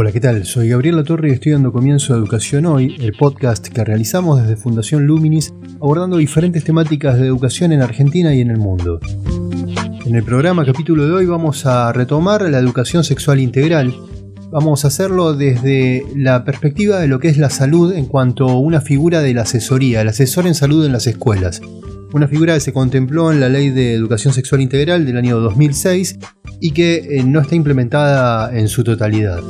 Hola, ¿qué tal? Soy Gabriel Torre y estoy dando comienzo a Educación Hoy, el podcast que realizamos desde Fundación Luminis abordando diferentes temáticas de educación en Argentina y en el mundo. En el programa capítulo de hoy vamos a retomar la educación sexual integral. Vamos a hacerlo desde la perspectiva de lo que es la salud en cuanto a una figura de la asesoría, el asesor en salud en las escuelas. Una figura que se contempló en la Ley de Educación Sexual Integral del año 2006 y que eh, no está implementada en su totalidad.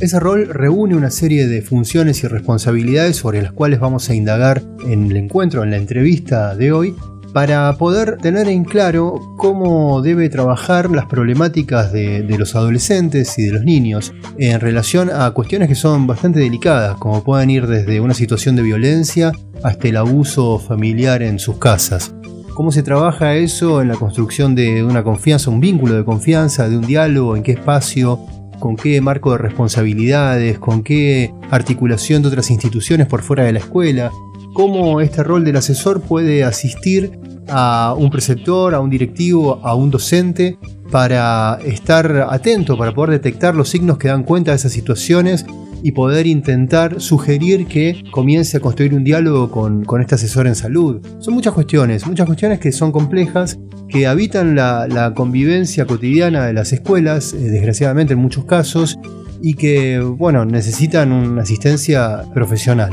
Ese rol reúne una serie de funciones y responsabilidades sobre las cuales vamos a indagar en el encuentro, en la entrevista de hoy, para poder tener en claro cómo debe trabajar las problemáticas de, los adolescentes y de los niños en relación a cuestiones que son bastante delicadas, como pueden ir desde una situación de violencia hasta el abuso familiar en sus casas. ¿Cómo se trabaja eso en la construcción de una confianza, un vínculo de confianza, de un diálogo, en qué espacio, con qué marco de responsabilidades, con qué articulación de otras instituciones por fuera de la escuela, cómo este rol del asesor puede asistir a un preceptor, a un directivo, a un docente para estar atento, para poder detectar los signos que dan cuenta de esas situaciones y poder intentar sugerir que comience a construir un diálogo con, este asesor en salud. Son muchas cuestiones, muchas cuestiones que son complejas, que habitan la, convivencia cotidiana de las escuelas, eh, desgraciadamente en muchos casos, y que, bueno, necesitan una asistencia profesional.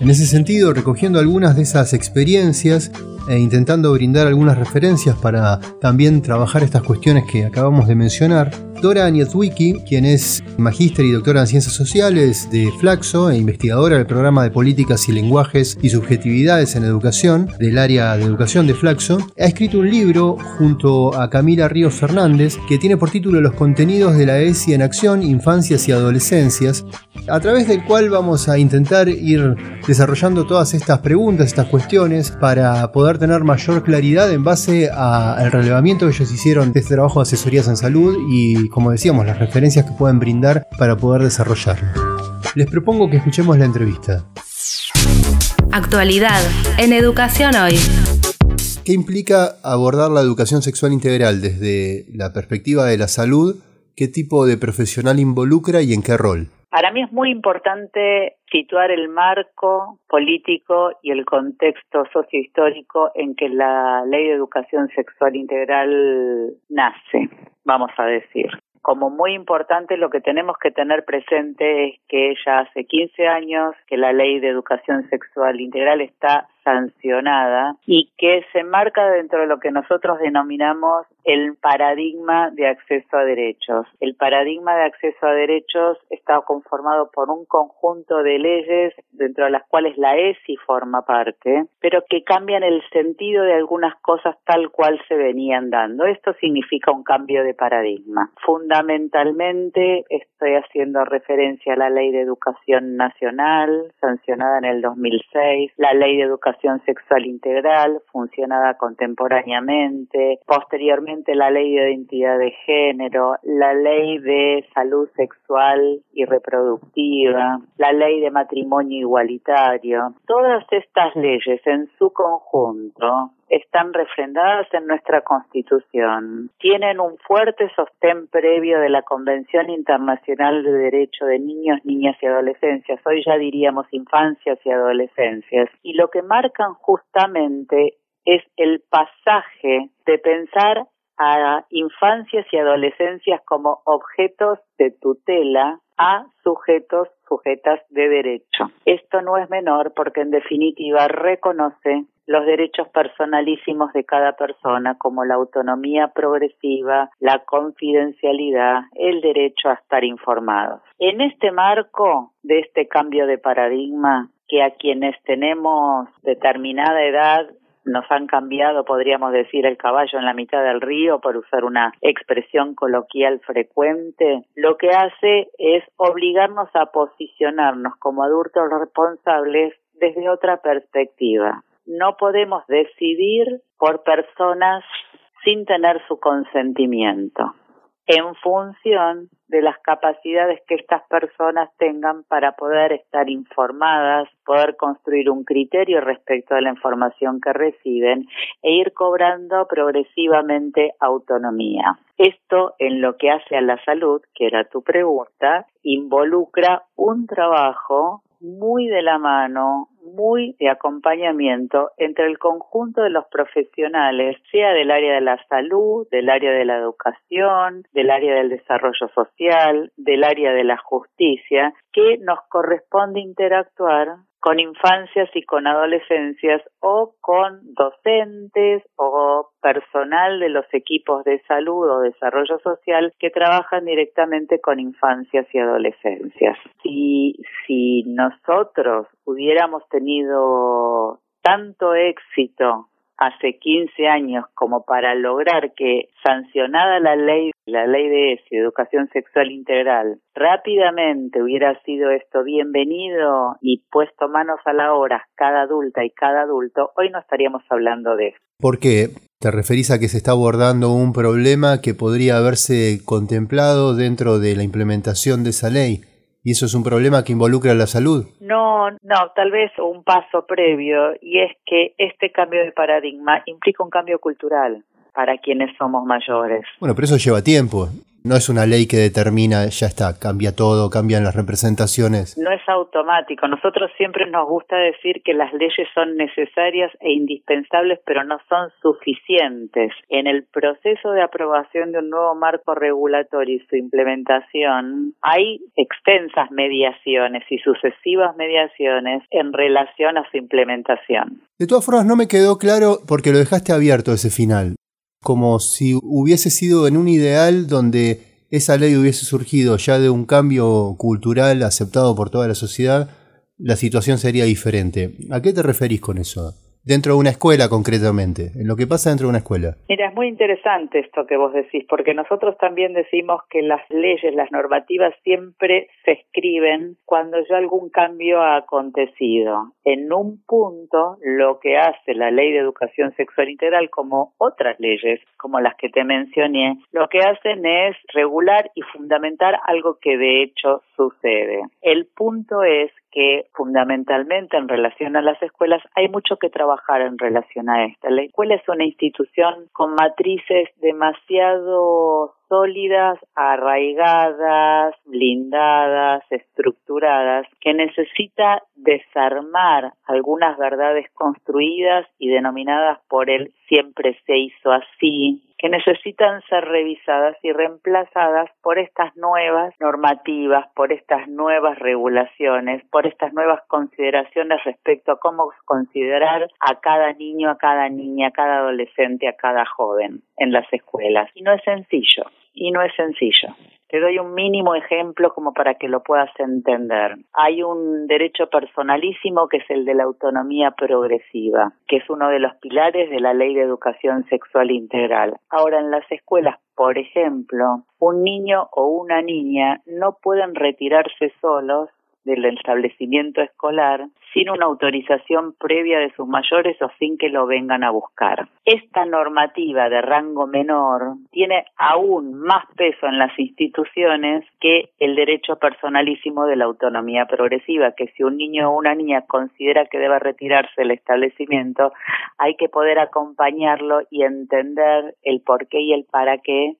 En ese sentido, recogiendo algunas de esas experiencias, e intentando brindar algunas referencias para también trabajar estas cuestiones que acabamos de mencionar, Dora Nietwicki, quien es magíster y doctora en ciencias sociales de Flaxo e investigadora del programa de políticas y lenguajes y subjetividades en educación del área de educación de Flaxo, ha escrito un libro junto a Camila Ríos Fernández que tiene por título Los contenidos de la ESI en acción, infancias y adolescencias, a través del cual vamos a intentar ir desarrollando todas estas preguntas, estas cuestiones, para poder tener mayor claridad en base al relevamiento que ellos hicieron de este trabajo de asesorías en salud y como decíamos, las referencias que pueden brindar para poder desarrollarlo. Les propongo que escuchemos la entrevista. Actualidad en Educación Hoy. ¿Qué implica abordar la educación sexual integral desde la perspectiva de la salud? ¿Qué tipo de profesional involucra y en qué rol? Para mí es muy importante situar el marco político y el contexto sociohistórico en que la ley de educación sexual integral nace, vamos a decir como muy importante lo que tenemos que tener presente es que ya hace 15 años que la ley de educación sexual integral está sancionada y que se marca dentro de lo que nosotros denominamos el paradigma de acceso a derechos. El paradigma de acceso a derechos está conformado por un conjunto de leyes dentro de las cuales la ESI forma parte, pero que cambian el sentido de algunas cosas tal cual se venían dando. Esto significa un cambio de paradigma. Fundamentalmente estoy haciendo referencia a la Ley de Educación Nacional, sancionada en el 2006, la Ley de Educación sexual integral, funcionada contemporáneamente, posteriormente la ley de identidad de género, la ley de salud sexual y reproductiva, la ley de matrimonio igualitario. Todas estas leyes en su conjunto están refrendadas en nuestra Constitución, tienen un fuerte sostén previo de la Convención Internacional de Derecho de Niños, Niñas y Adolescencias, hoy ya diríamos infancias y adolescencias, y lo que marcan justamente es el pasaje de pensar a infancias y adolescencias como objetos de tutela a sujetos, sujetas de derecho. Esto no es menor porque en definitiva reconoce los derechos personalísimos de cada persona, como la autonomía progresiva, la confidencialidad, el derecho a estar informados. En este marco de este cambio de paradigma, que a quienes tenemos determinada edad nos han cambiado, podríamos decir, el caballo en la mitad del río, por usar una expresión coloquial frecuente, lo que hace es obligarnos a posicionarnos como adultos responsables desde otra perspectiva. No podemos decidir por personas sin tener su consentimiento en función de las capacidades que estas personas tengan para poder estar informadas, poder construir un criterio respecto de la información que reciben e ir cobrando progresivamente autonomía. Esto en lo que hace a la salud, que era tu pregunta, involucra un trabajo muy de la mano, muy de acompañamiento entre el conjunto de los profesionales, sea del área de la salud, del área de la educación, del área del desarrollo social, del área de la justicia, que nos corresponde interactuar con infancias y con adolescencias o con docentes o personal de los equipos de salud o desarrollo social que trabajan directamente con infancias y adolescencias. Si, si nosotros hubiéramos tenido tanto éxito hace 15 años como para lograr que sancionada la ley, la ley de educación sexual integral, rápidamente hubiera sido esto bienvenido y puesto manos a la obra cada adulta y cada adulto, hoy no estaríamos hablando de eso. ¿Por qué? ¿Te referís a que se está abordando un problema que podría haberse contemplado dentro de la implementación de esa ley? ¿Y eso es un problema que involucra a la salud? No, no, tal vez un paso previo, y es que este cambio de paradigma implica un cambio cultural para quienes somos mayores. Bueno, pero eso lleva tiempo. No es una ley que determina, ya está, cambia todo, cambian las representaciones. No es automático. Nosotros siempre nos gusta decir que las leyes son necesarias e indispensables, pero no son suficientes. En el proceso de aprobación de un nuevo marco regulatorio y su implementación, hay extensas mediaciones y sucesivas mediaciones en relación a su implementación. De todas formas, no me quedó claro porque lo dejaste abierto ese final como si hubiese sido en un ideal donde esa ley hubiese surgido ya de un cambio cultural aceptado por toda la sociedad, la situación sería diferente. ¿A qué te referís con eso? Dentro de una escuela concretamente, en lo que pasa dentro de una escuela. Mira, es muy interesante esto que vos decís, porque nosotros también decimos que las leyes, las normativas siempre se escriben cuando ya algún cambio ha acontecido. En un punto, lo que hace la ley de educación sexual integral, como otras leyes, como las que te mencioné, lo que hacen es regular y fundamentar algo que de hecho sucede. El punto es que fundamentalmente en relación a las escuelas hay mucho que trabajar en relación a esta. La escuela es una institución con matrices demasiado sólidas, arraigadas, blindadas, estructuradas, que necesita desarmar algunas verdades construidas y denominadas por él siempre se hizo así, que necesitan ser revisadas y reemplazadas por estas nuevas normativas, por estas nuevas regulaciones, por estas nuevas consideraciones respecto a cómo considerar a cada niño, a cada niña, a cada adolescente, a cada joven en las escuelas. Y no es sencillo, y no es sencillo. Te doy un mínimo ejemplo como para que lo puedas entender. Hay un derecho personalísimo que es el de la autonomía progresiva, que es uno de los pilares de la ley de educación sexual integral. Ahora, en las escuelas, por ejemplo, un niño o una niña no pueden retirarse solos del establecimiento escolar sin una autorización previa de sus mayores o sin que lo vengan a buscar. Esta normativa de rango menor tiene aún más peso en las instituciones que el derecho personalísimo de la autonomía progresiva, que si un niño o una niña considera que debe retirarse del establecimiento, hay que poder acompañarlo y entender el por qué y el para qué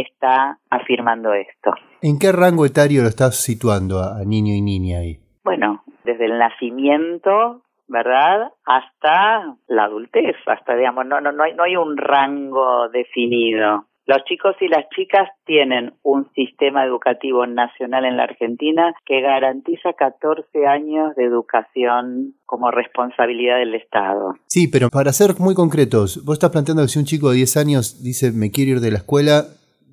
está afirmando esto. ¿En qué rango etario lo estás situando a, niño y niña ahí? Bueno, desde el nacimiento, ¿verdad? Hasta la adultez, hasta digamos, no, no, no hay, no hay un rango definido. Los chicos y las chicas tienen un sistema educativo nacional en la Argentina que garantiza 14 años de educación como responsabilidad del Estado. Sí, pero para ser muy concretos, vos estás planteando que si un chico de 10 años dice me quiero ir de la escuela,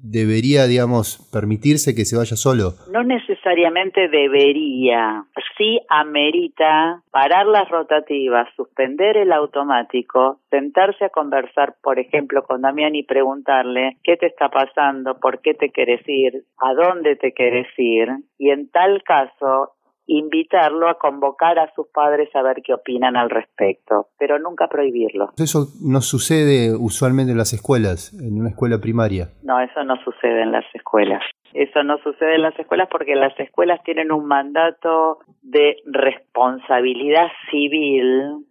debería, digamos, permitirse que se vaya solo? No necesariamente debería. Sí amerita parar las rotativas, suspender el automático, sentarse a conversar, por ejemplo, con Damián y preguntarle qué te está pasando, por qué te quieres ir, a dónde te quieres ir, y en tal caso invitarlo a convocar a sus padres a ver qué opinan al respecto, pero nunca prohibirlo. Eso no sucede usualmente en las escuelas, en una escuela primaria. No, eso no sucede en las escuelas. Eso no sucede en las escuelas porque las escuelas tienen un mandato de responsabilidad civil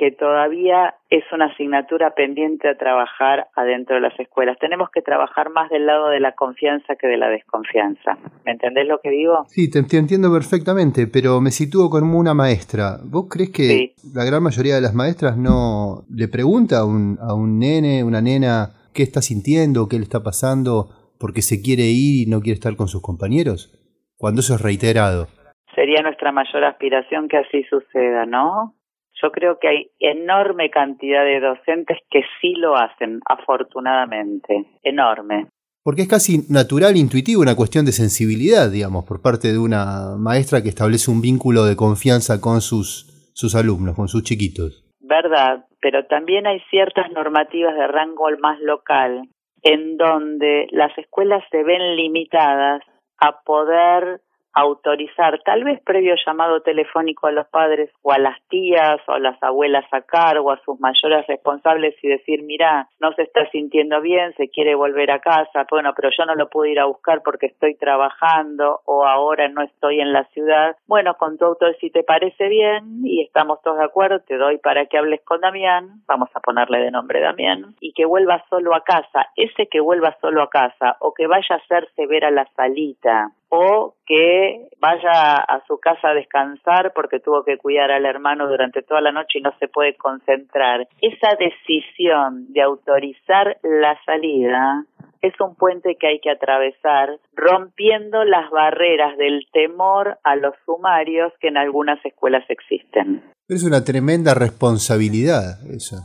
que todavía es una asignatura pendiente a trabajar adentro de las escuelas. Tenemos que trabajar más del lado de la confianza que de la desconfianza. ¿Me entendés lo que digo? Sí, te, entiendo perfectamente, pero me sitúo como una maestra. ¿Vos crees que la gran mayoría de las maestras no le pregunta a un, a un nene, una nena, qué está sintiendo, qué le está pasando, porque se quiere ir y no quiere estar con sus compañeros? Cuando eso es reiterado. Sería nuestra mayor aspiración que así suceda, ¿no? Yo creo que hay enorme cantidad de docentes que sí lo hacen, afortunadamente, enorme. Porque es casi natural, intuitivo, una cuestión de sensibilidad, digamos, por parte de una maestra que establece un vínculo de confianza con sus, sus alumnos, con sus chiquitos. Verdad, pero también hay ciertas normativas de rango más local en donde las escuelas se ven limitadas a poder autorizar, tal vez previo llamado telefónico a los padres o a las tías o a las abuelas a cargo, a sus mayores responsables y decir, mira, no se está sintiendo bien, se quiere volver a casa, bueno, pero yo no lo puedo ir a buscar porque estoy trabajando o ahora no estoy en la ciudad. Bueno, con tu auto, si te parece bien y estamos todos de acuerdo, te doy para que hables con Damián, vamos a ponerle de nombre Damián, y que vuelva solo a casa. Ese que vuelva solo a casa o que vaya a hacerse ver a la salita o que vaya a su casa a descansar porque tuvo que cuidar al hermano durante toda la noche y no se puede concentrar. Esa decisión de autorizar la salida es un puente que hay que atravesar rompiendo las barreras del temor a los sumarios que en algunas escuelas existen. Es una tremenda responsabilidad eso.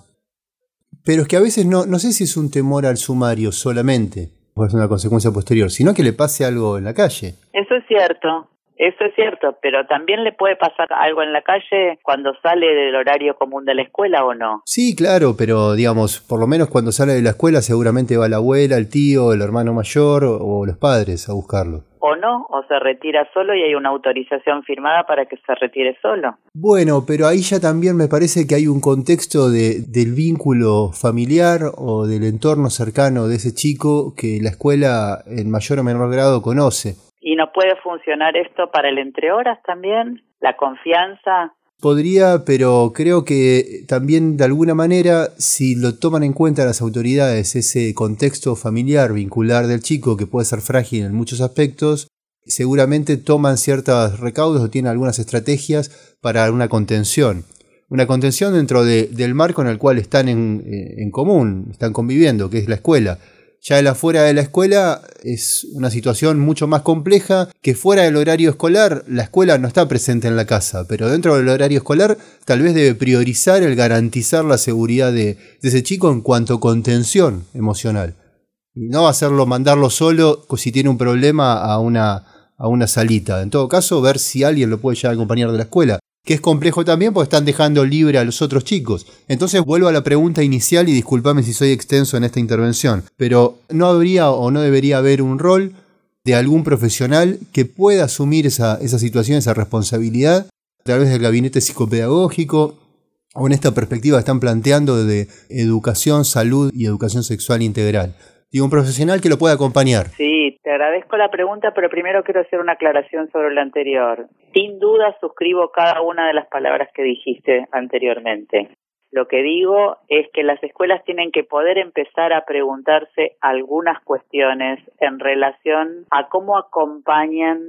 Pero es que a veces no, no sé si es un temor al sumario solamente puede ser una consecuencia posterior, sino que le pase algo en la calle. Eso es cierto, eso es cierto, pero también le puede pasar algo en la calle cuando sale del horario común de la escuela o no. Sí, claro, pero digamos, por lo menos cuando sale de la escuela seguramente va la abuela, el tío, el hermano mayor o los padres a buscarlo o no, o se retira solo y hay una autorización firmada para que se retire solo. Bueno, pero ahí ya también me parece que hay un contexto de, del vínculo familiar o del entorno cercano de ese chico que la escuela en mayor o menor grado conoce. ¿Y no puede funcionar esto para el entre horas también? ¿La confianza? Podría, pero creo que también de alguna manera, si lo toman en cuenta las autoridades, ese contexto familiar, vincular del chico, que puede ser frágil en muchos aspectos, seguramente toman ciertos recaudos o tienen algunas estrategias para una contención. Una contención dentro del marco en el cual están en, eh, en común, están conviviendo, que es la escuela ya el afuera de la escuela es una situación mucho más compleja que fuera del horario escolar. La escuela no está presente en la casa, pero dentro del horario escolar tal vez debe priorizar el garantizar la seguridad de, ese chico en cuanto a contención emocional. Y no hacerlo, mandarlo solo si tiene un problema a una, a una salita. En todo caso, ver si alguien lo puede ya acompañar de la escuela que es complejo también porque están dejando libre a los otros chicos. Entonces vuelvo a la pregunta inicial y discúlpame si soy extenso en esta intervención, pero ¿no habría o no debería haber un rol de algún profesional que pueda asumir esa, esa situación, esa responsabilidad a través del gabinete psicopedagógico o en esta perspectiva están planteando de educación, salud y educación sexual integral? Y un profesional que lo pueda acompañar. Sí, te agradezco la pregunta, pero primero quiero hacer una aclaración sobre lo anterior. Sin duda suscribo cada una de las palabras que dijiste anteriormente. Lo que digo es que las escuelas tienen que poder empezar a preguntarse algunas cuestiones en relación a cómo acompañan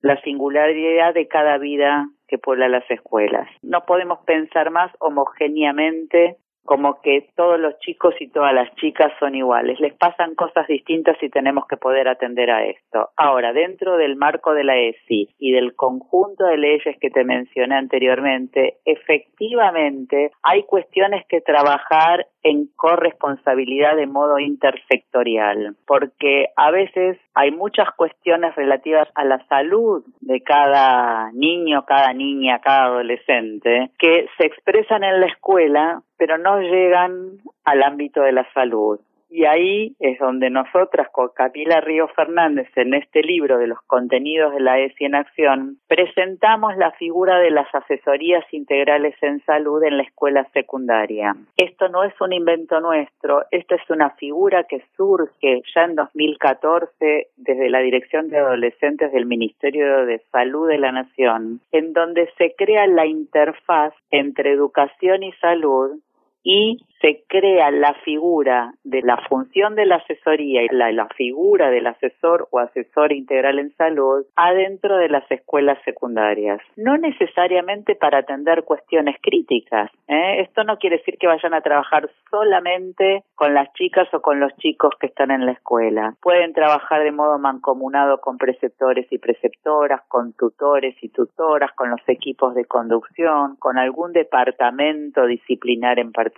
la singularidad de cada vida que puebla las escuelas. No podemos pensar más homogéneamente como que todos los chicos y todas las chicas son iguales. Les pasan cosas distintas y tenemos que poder atender a esto. Ahora, dentro del marco de la ESI y del conjunto de leyes que te mencioné anteriormente, efectivamente hay cuestiones que trabajar en corresponsabilidad de modo intersectorial, porque a veces hay muchas cuestiones relativas a la salud de cada niño, cada niña, cada adolescente, que se expresan en la escuela, pero no llegan al ámbito de la salud. Y ahí es donde nosotras con Camila Río Fernández en este libro de los contenidos de la ESI en acción presentamos la figura de las asesorías integrales en salud en la escuela secundaria. Esto no es un invento nuestro, esta es una figura que surge ya en 2014 desde la Dirección de Adolescentes del Ministerio de Salud de la Nación, en donde se crea la interfaz entre educación y salud y se crea la figura de la función de la asesoría y la, la, figura del asesor o asesor integral en salud adentro de las escuelas secundarias. No necesariamente para atender cuestiones críticas. ¿eh? Esto no quiere decir que vayan a trabajar solamente con las chicas o con los chicos que están en la escuela. Pueden trabajar de modo mancomunado con preceptores y preceptoras, con tutores y tutoras, con los equipos de conducción, con algún departamento disciplinar en particular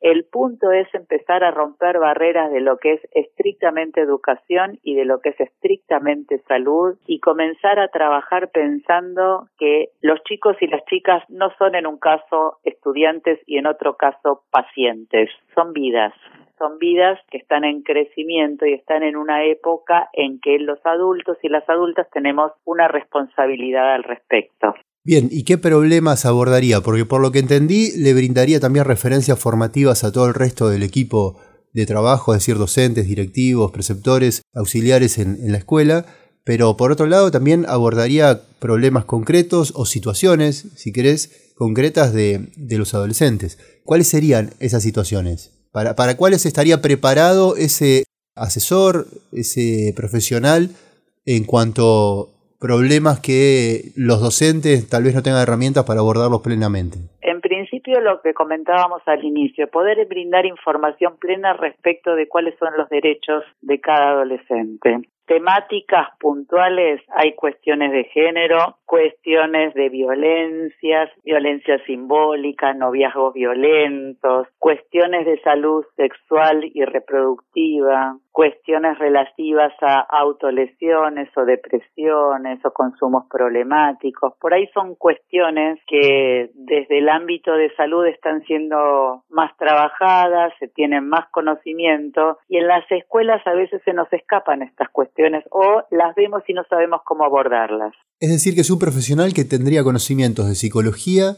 el punto es empezar a romper barreras de lo que es estrictamente educación y de lo que es estrictamente salud y comenzar a trabajar pensando que los chicos y las chicas no son en un caso estudiantes y en otro caso pacientes, son vidas. Son vidas que están en crecimiento y están en una época en que los adultos y las adultas tenemos una responsabilidad al respecto. Bien, ¿y qué problemas abordaría? Porque por lo que entendí, le brindaría también referencias formativas a todo el resto del equipo de trabajo, es decir, docentes, directivos, preceptores, auxiliares en, la escuela, pero por otro lado también abordaría problemas concretos o situaciones, si querés, concretas de, los adolescentes. ¿Cuáles serían esas situaciones? ¿Para, ¿Para cuáles estaría preparado ese asesor, ese profesional en cuanto problemas que los docentes tal vez no tengan herramientas para abordarlos plenamente? En principio lo que comentábamos al inicio, poder brindar información plena respecto de cuáles son los derechos de cada adolescente temáticas puntuales hay cuestiones de género, cuestiones de violencias, violencia simbólica, noviazgos violentos, cuestiones de salud sexual y reproductiva, cuestiones relativas a autolesiones o depresiones o consumos problemáticos. Por ahí son cuestiones que desde el ámbito de salud están siendo más trabajadas, se tienen más conocimiento y en las escuelas a veces se nos escapan estas cuestiones o las vemos y no sabemos cómo abordarlas. Es decir, que es un profesional que tendría conocimientos de psicología,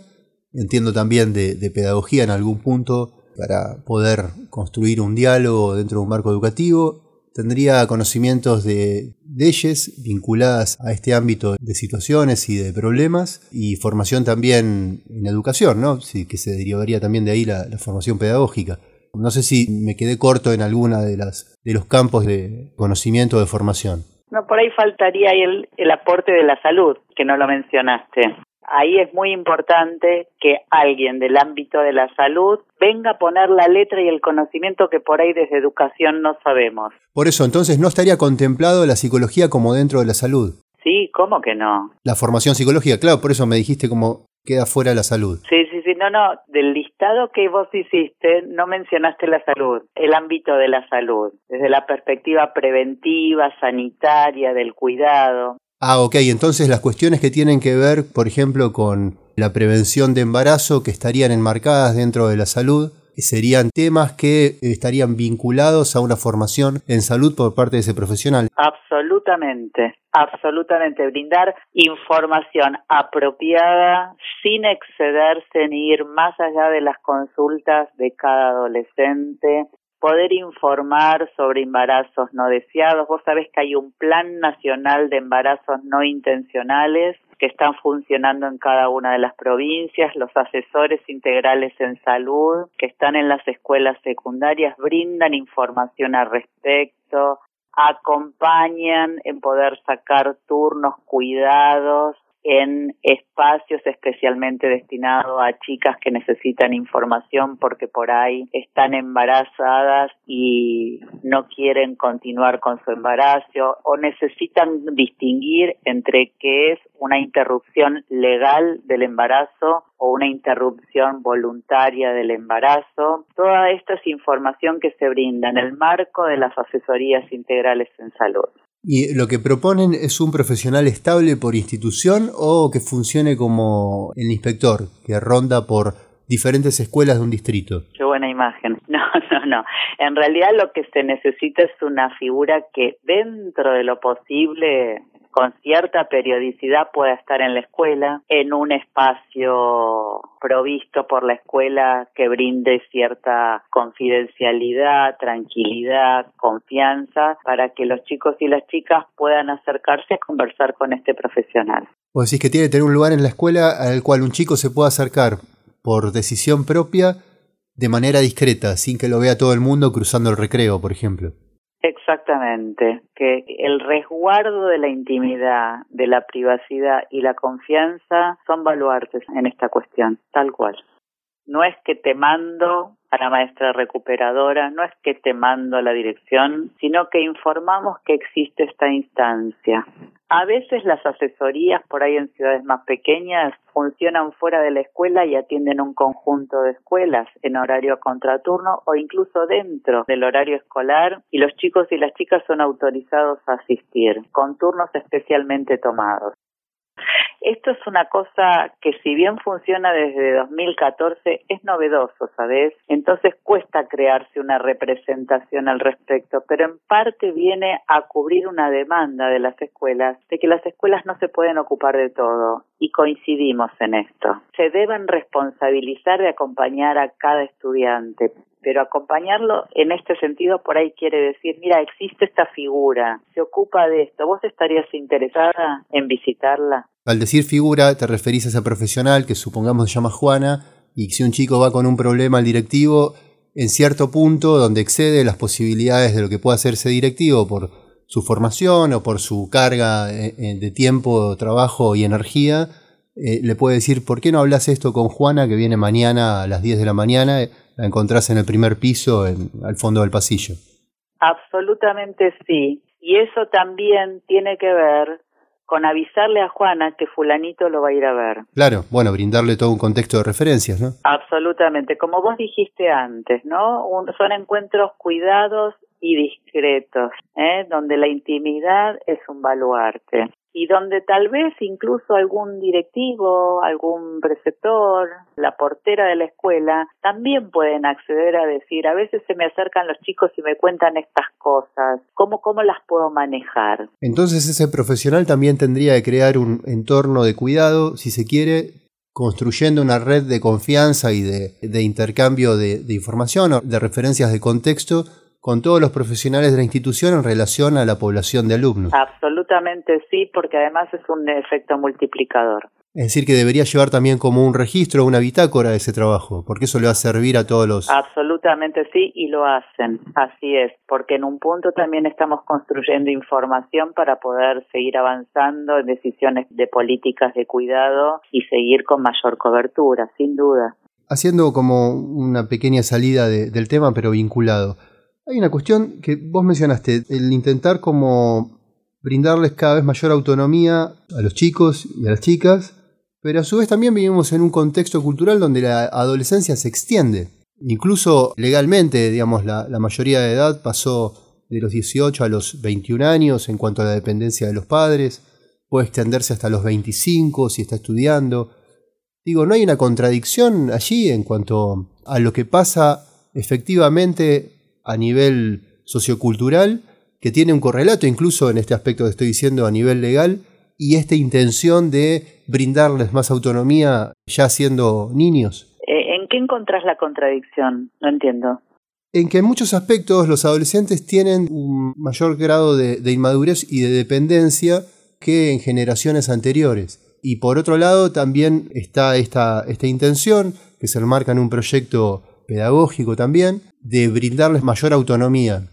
entiendo también de, pedagogía en algún punto, para poder construir un diálogo dentro de un marco educativo. Tendría conocimientos de leyes vinculadas a este ámbito de situaciones y de problemas y formación también en educación, ¿no? Sí, que se derivaría también de ahí la, formación pedagógica. No sé si me quedé corto en alguna de las de los campos de conocimiento o de formación. No, por ahí faltaría el, el aporte de la salud, que no lo mencionaste ahí es muy importante que alguien del ámbito de la salud venga a poner la letra y el conocimiento que por ahí desde educación no sabemos. Por eso, entonces, ¿no estaría contemplado la psicología como dentro de la salud? Sí, ¿cómo que no? La formación psicológica, claro, por eso me dijiste como queda fuera la salud. Sí, no, no, del listado que vos hiciste no mencionaste la salud, el ámbito de la salud, desde la perspectiva preventiva, sanitaria, del cuidado. Ah, ok, entonces las cuestiones que tienen que ver, por ejemplo, con la prevención de embarazo, que estarían enmarcadas dentro de la salud, serían temas que estarían vinculados a una formación en salud por parte de ese profesional. Absolutamente, absolutamente. Brindar información apropiada sin excederse ni ir más allá de las consultas de cada adolescente, poder informar sobre embarazos no deseados. Vos sabés que hay un plan nacional de embarazos no intencionales que están funcionando en cada una de las provincias, los asesores integrales en salud que están en las escuelas secundarias brindan información al respecto, acompañan en poder sacar turnos, cuidados, en espacios especialmente destinados a chicas que necesitan información porque por ahí están embarazadas y no quieren continuar con su embarazo o necesitan distinguir entre qué es una interrupción legal del embarazo o una interrupción voluntaria del embarazo. Toda esta es información que se brinda en el marco de las asesorías integrales en salud. ¿Y lo que proponen es un profesional estable por institución o que funcione como el inspector, que ronda por diferentes escuelas de un distrito? Qué buena imagen. No, no, no. En realidad lo que se necesita es una figura que dentro de lo posible con cierta periodicidad pueda estar en la escuela, en un espacio provisto por la escuela que brinde cierta confidencialidad, tranquilidad, confianza, para que los chicos y las chicas puedan acercarse a conversar con este profesional. O decís que tiene que tener un lugar en la escuela al cual un chico se pueda acercar por decisión propia de manera discreta, sin que lo vea todo el mundo cruzando el recreo, por ejemplo. Exactamente, que el resguardo de la intimidad, de la privacidad y la confianza son baluartes en esta cuestión, tal cual. No es que te mando a la maestra recuperadora, no es que te mando a la dirección, sino que informamos que existe esta instancia. A veces las asesorías por ahí en ciudades más pequeñas funcionan fuera de la escuela y atienden un conjunto de escuelas en horario contraturno o incluso dentro del horario escolar y los chicos y las chicas son autorizados a asistir con turnos especialmente tomados. Esto es una cosa que si bien funciona desde 2014 es novedoso, ¿sabes? Entonces cuesta crearse una representación al respecto, pero en parte viene a cubrir una demanda de las escuelas, de que las escuelas no se pueden ocupar de todo y coincidimos en esto. Se deben responsabilizar de acompañar a cada estudiante, pero acompañarlo en este sentido por ahí quiere decir, mira, existe esta figura, se ocupa de esto, ¿vos estarías interesada en visitarla? Al decir figura, te referís a esa profesional que supongamos se llama Juana, y si un chico va con un problema al directivo, en cierto punto donde excede las posibilidades de lo que pueda hacerse directivo por su formación o por su carga eh, eh, de tiempo, trabajo y energía, eh, le puede decir, ¿por qué no hablas esto con Juana que viene mañana a las 10 de la mañana? La encontrás en el primer piso, en, al fondo del pasillo. Absolutamente sí. Y eso también tiene que ver con avisarle a Juana que fulanito lo va a ir a ver. Claro, bueno, brindarle todo un contexto de referencias, ¿no? Absolutamente, como vos dijiste antes, ¿no? son encuentros cuidados y discretos, ¿eh? donde la intimidad es un baluarte y donde tal vez incluso algún directivo, algún preceptor, la portera de la escuela, también pueden acceder a decir, a veces se me acercan los chicos y me cuentan estas cosas, ¿cómo, cómo las puedo manejar? Entonces ese profesional también tendría que crear un entorno de cuidado, si se quiere, construyendo una red de confianza y de, intercambio de, de información o de referencias de contexto con todos los profesionales de la institución en relación a la población de alumnos. Absolutamente sí, porque además es un efecto multiplicador. Es decir, que debería llevar también como un registro, una bitácora de ese trabajo, porque eso le va a servir a todos los... Absolutamente sí, y lo hacen, así es, porque en un punto también estamos construyendo información para poder seguir avanzando en decisiones de políticas de cuidado y seguir con mayor cobertura, sin duda. Haciendo como una pequeña salida del tema, pero vinculado. Hay una cuestión que vos mencionaste, el intentar como brindarles cada vez mayor autonomía a los chicos y a las chicas, pero a su vez también vivimos en un contexto cultural donde la adolescencia se extiende. Incluso legalmente, digamos, la, mayoría de edad pasó de los 18 a los 21 años en cuanto a la dependencia de los padres, puede extenderse hasta los 25 si está estudiando. Digo, ¿no hay una contradicción allí en cuanto a lo que pasa efectivamente a nivel sociocultural, que tiene un correlato incluso en este aspecto que estoy diciendo a nivel legal, y esta intención de brindarles más autonomía ya siendo niños. Eh, ¿En qué encontrás la contradicción? No entiendo. En que en muchos aspectos los adolescentes tienen un mayor grado de, inmadurez y de dependencia que en generaciones anteriores. Y por otro lado también está esta, esta intención que se enmarca en un proyecto pedagógico también, de brindarles mayor autonomía,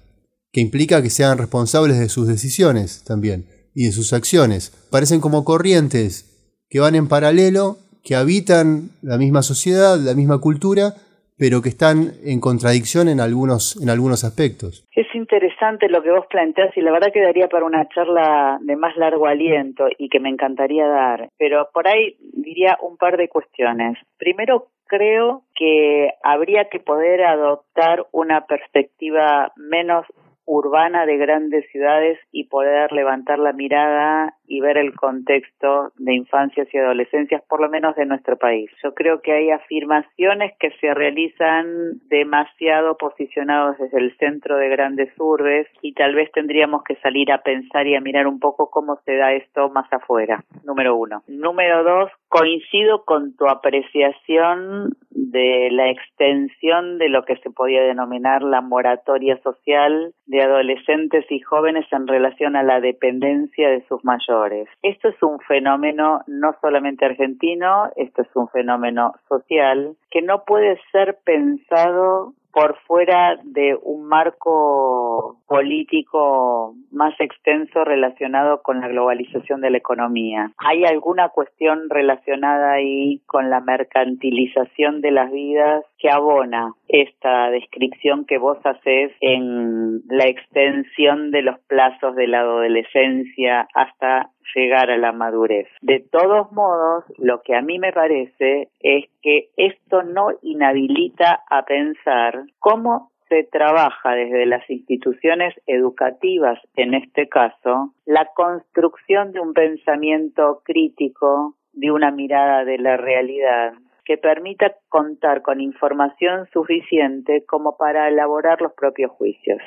que implica que sean responsables de sus decisiones también y de sus acciones. Parecen como corrientes que van en paralelo, que habitan la misma sociedad, la misma cultura, pero que están en contradicción en algunos, en algunos aspectos. Es interesante lo que vos planteás y la verdad quedaría para una charla de más largo aliento y que me encantaría dar, pero por ahí diría un par de cuestiones. Primero, creo que habría que poder adoptar una perspectiva menos urbana de grandes ciudades y poder levantar la mirada y ver el contexto de infancias y adolescencias, por lo menos de nuestro país. Yo creo que hay afirmaciones que se realizan demasiado posicionados desde el centro de grandes urbes y tal vez tendríamos que salir a pensar y a mirar un poco cómo se da esto más afuera. Número uno. Número dos, coincido con tu apreciación de la extensión de lo que se podía denominar la moratoria social de adolescentes y jóvenes en relación a la dependencia de sus mayores. Esto es un fenómeno no solamente argentino, esto es un fenómeno social que no puede ser pensado por fuera de un marco político más extenso relacionado con la globalización de la economía. ¿Hay alguna cuestión relacionada ahí con la mercantilización de las vidas que abona esta descripción que vos haces en la extensión de los plazos de la adolescencia hasta llegar a la madurez. De todos modos, lo que a mí me parece es que esto no inhabilita a pensar cómo se trabaja desde las instituciones educativas, en este caso, la construcción de un pensamiento crítico, de una mirada de la realidad que permita contar con información suficiente como para elaborar los propios juicios.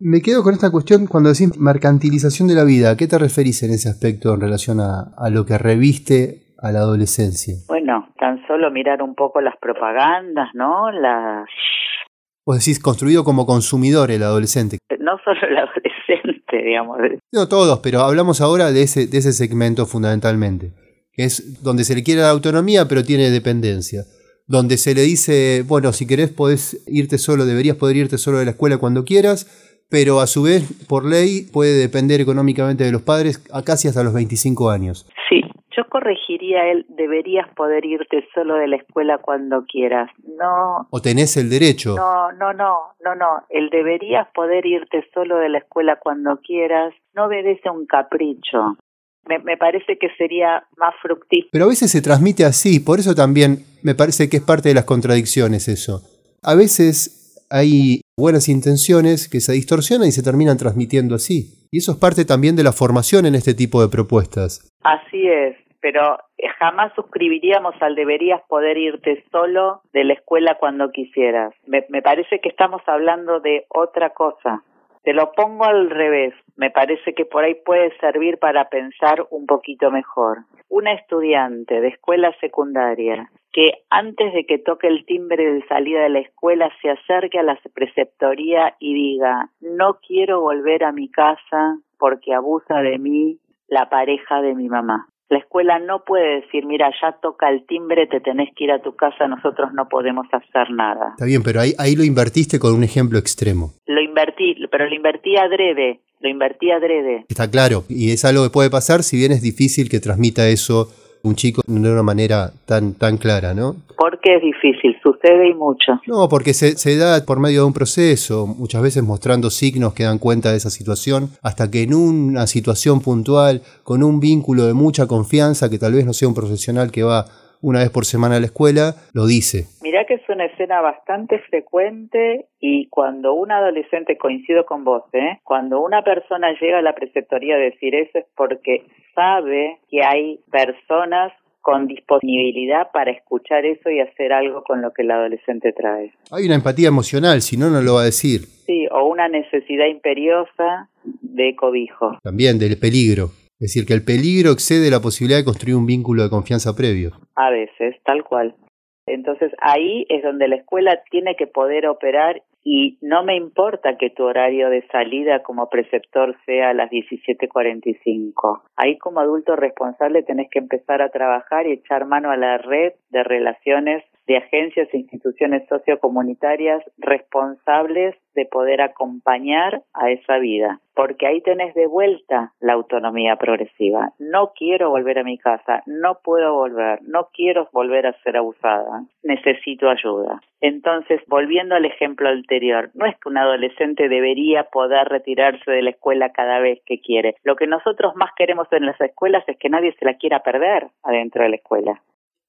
Me quedo con esta cuestión cuando decís mercantilización de la vida. ¿A qué te referís en ese aspecto en relación a, lo que reviste a la adolescencia? Bueno, tan solo mirar un poco las propagandas, ¿no? Las... Vos decís construido como consumidor el adolescente. No solo el adolescente, digamos. No todos, pero hablamos ahora de ese, de ese segmento fundamentalmente, que es donde se le quiere la autonomía pero tiene dependencia donde se le dice, bueno, si querés podés irte solo, deberías poder irte solo de la escuela cuando quieras, pero a su vez, por ley, puede depender económicamente de los padres a casi hasta los 25 años. Sí, yo corregiría él, deberías poder irte solo de la escuela cuando quieras. No. O tenés el derecho. No, no, no, no, no. El deberías poder irte solo de la escuela cuando quieras no obedece a un capricho. Me, me, parece que sería más fructífero. Pero a veces se transmite así, por eso también me parece que es parte de las contradicciones eso. A veces hay buenas intenciones que se distorsionan y se terminan transmitiendo así. Y eso es parte también de la formación en este tipo de propuestas. Así es, pero jamás suscribiríamos al deberías poder irte solo de la escuela cuando quisieras. Me, me parece que estamos hablando de otra cosa. Te lo pongo al revés. Me parece que por ahí puede servir para pensar un poquito mejor. Una estudiante de escuela secundaria que antes de que toque el timbre de salida de la escuela se acerque a la preceptoría y diga, no quiero volver a mi casa porque abusa de mí la pareja de mi mamá. La escuela no puede decir, mira, ya toca el timbre, te tenés que ir a tu casa, nosotros no podemos hacer nada. Está bien, pero ahí, ahí lo invertiste con un ejemplo extremo. Lo invertí, pero lo invertí adrede, lo invertí adrede. Está claro, y es algo que puede pasar, si bien es difícil que transmita eso un chico de una manera tan, tan clara, ¿no? Porque es difícil, sucede y mucho. No, porque se, se da por medio de un proceso, muchas veces mostrando signos que dan cuenta de esa situación, hasta que en una situación puntual, con un vínculo de mucha confianza, que tal vez no sea un profesional que va una vez por semana a la escuela, lo dice. Mirá que es una escena bastante frecuente y cuando un adolescente, coincido con vos, ¿eh? cuando una persona llega a la preceptoría a decir eso es porque sabe que hay personas con disponibilidad para escuchar eso y hacer algo con lo que el adolescente trae. Hay una empatía emocional, si no, no lo va a decir. Sí, o una necesidad imperiosa de cobijo. También del peligro. Es decir, que el peligro excede la posibilidad de construir un vínculo de confianza previo. A veces, tal cual. Entonces ahí es donde la escuela tiene que poder operar y no me importa que tu horario de salida como preceptor sea a las 17:45. Ahí como adulto responsable tenés que empezar a trabajar y echar mano a la red de relaciones de agencias e instituciones sociocomunitarias responsables de poder acompañar a esa vida, porque ahí tenés de vuelta la autonomía progresiva. No quiero volver a mi casa, no puedo volver, no quiero volver a ser abusada, necesito ayuda. Entonces, volviendo al ejemplo anterior, no es que un adolescente debería poder retirarse de la escuela cada vez que quiere. Lo que nosotros más queremos en las escuelas es que nadie se la quiera perder adentro de la escuela.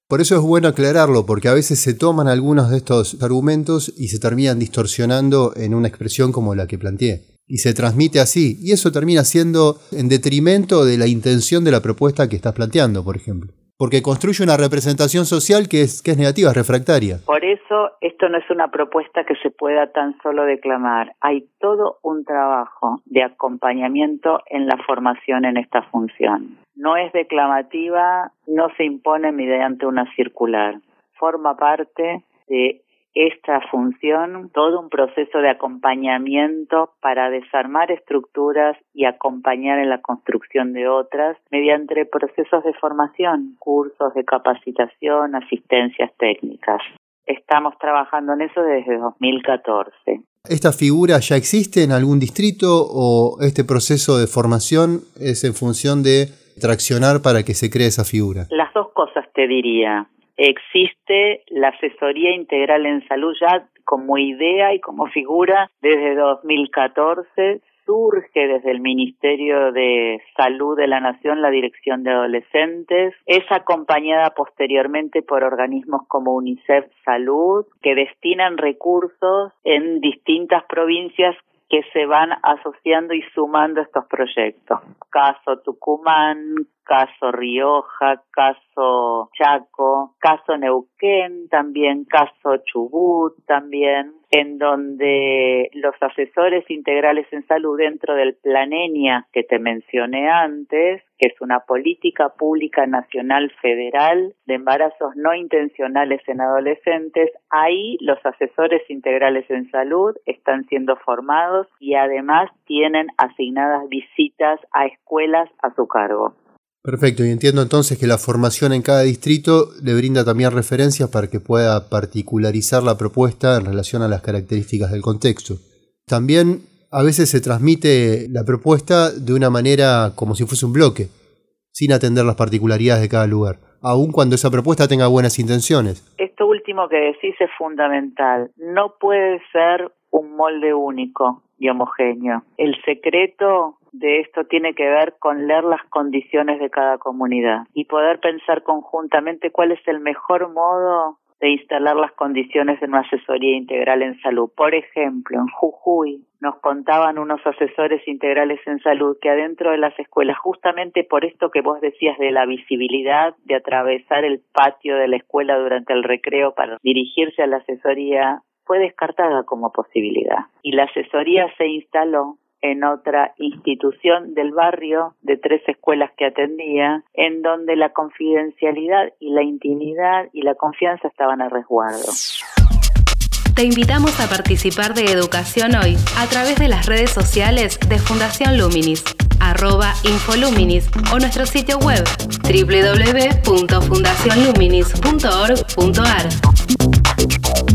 Por eso es bueno aclararlo, porque a veces se toman algunos de estos argumentos y se terminan distorsionando en una expresión como la que planteé. Y se transmite así, y eso termina siendo en detrimento de la intención de la propuesta que estás planteando, por ejemplo porque construye una representación social que es, que es negativa, es refractaria. Por eso esto no es una propuesta que se pueda tan solo declamar. Hay todo un trabajo de acompañamiento en la formación en esta función. No es declamativa, no se impone mediante una circular. Forma parte de esta función todo un proceso de acompañamiento para desarmar estructuras y acompañar en la construcción de otras mediante procesos de formación, cursos de capacitación, asistencias técnicas. Estamos trabajando en eso desde 2014. ¿Esta figura ya existe en algún distrito o este proceso de formación es en función de traccionar para que se cree esa figura? Las dos cosas te diría existe la asesoría integral en salud ya como idea y como figura desde 2014 surge desde el Ministerio de Salud de la Nación la Dirección de Adolescentes, es acompañada posteriormente por organismos como UNICEF Salud, que destinan recursos en distintas provincias que se van asociando y sumando estos proyectos. Caso Tucumán, caso Rioja, caso Chaco, caso Neuquén, también caso Chubut, también, en donde los asesores integrales en salud dentro del Planenia que te mencioné antes, que es una política pública nacional federal de embarazos no intencionales en adolescentes, ahí los asesores integrales en salud están siendo formados y además tienen asignadas visitas a escuelas a su cargo. Perfecto, y entiendo entonces que la formación en cada distrito le brinda también referencias para que pueda particularizar la propuesta en relación a las características del contexto. También a veces se transmite la propuesta de una manera como si fuese un bloque, sin atender las particularidades de cada lugar, aun cuando esa propuesta tenga buenas intenciones. Esto último que decís es fundamental. No puede ser un molde único y homogéneo. El secreto de esto tiene que ver con leer las condiciones de cada comunidad y poder pensar conjuntamente cuál es el mejor modo de instalar las condiciones de una asesoría integral en salud. Por ejemplo, en Jujuy nos contaban unos asesores integrales en salud que adentro de las escuelas, justamente por esto que vos decías de la visibilidad, de atravesar el patio de la escuela durante el recreo para dirigirse a la asesoría, fue descartada como posibilidad. Y la asesoría se instaló en otra institución del barrio de tres escuelas que atendía, en donde la confidencialidad y la intimidad y la confianza estaban a resguardo. Te invitamos a participar de Educación Hoy a través de las redes sociales de Fundación Luminis, arroba Infoluminis o nuestro sitio web www.fundacionluminis.org.ar.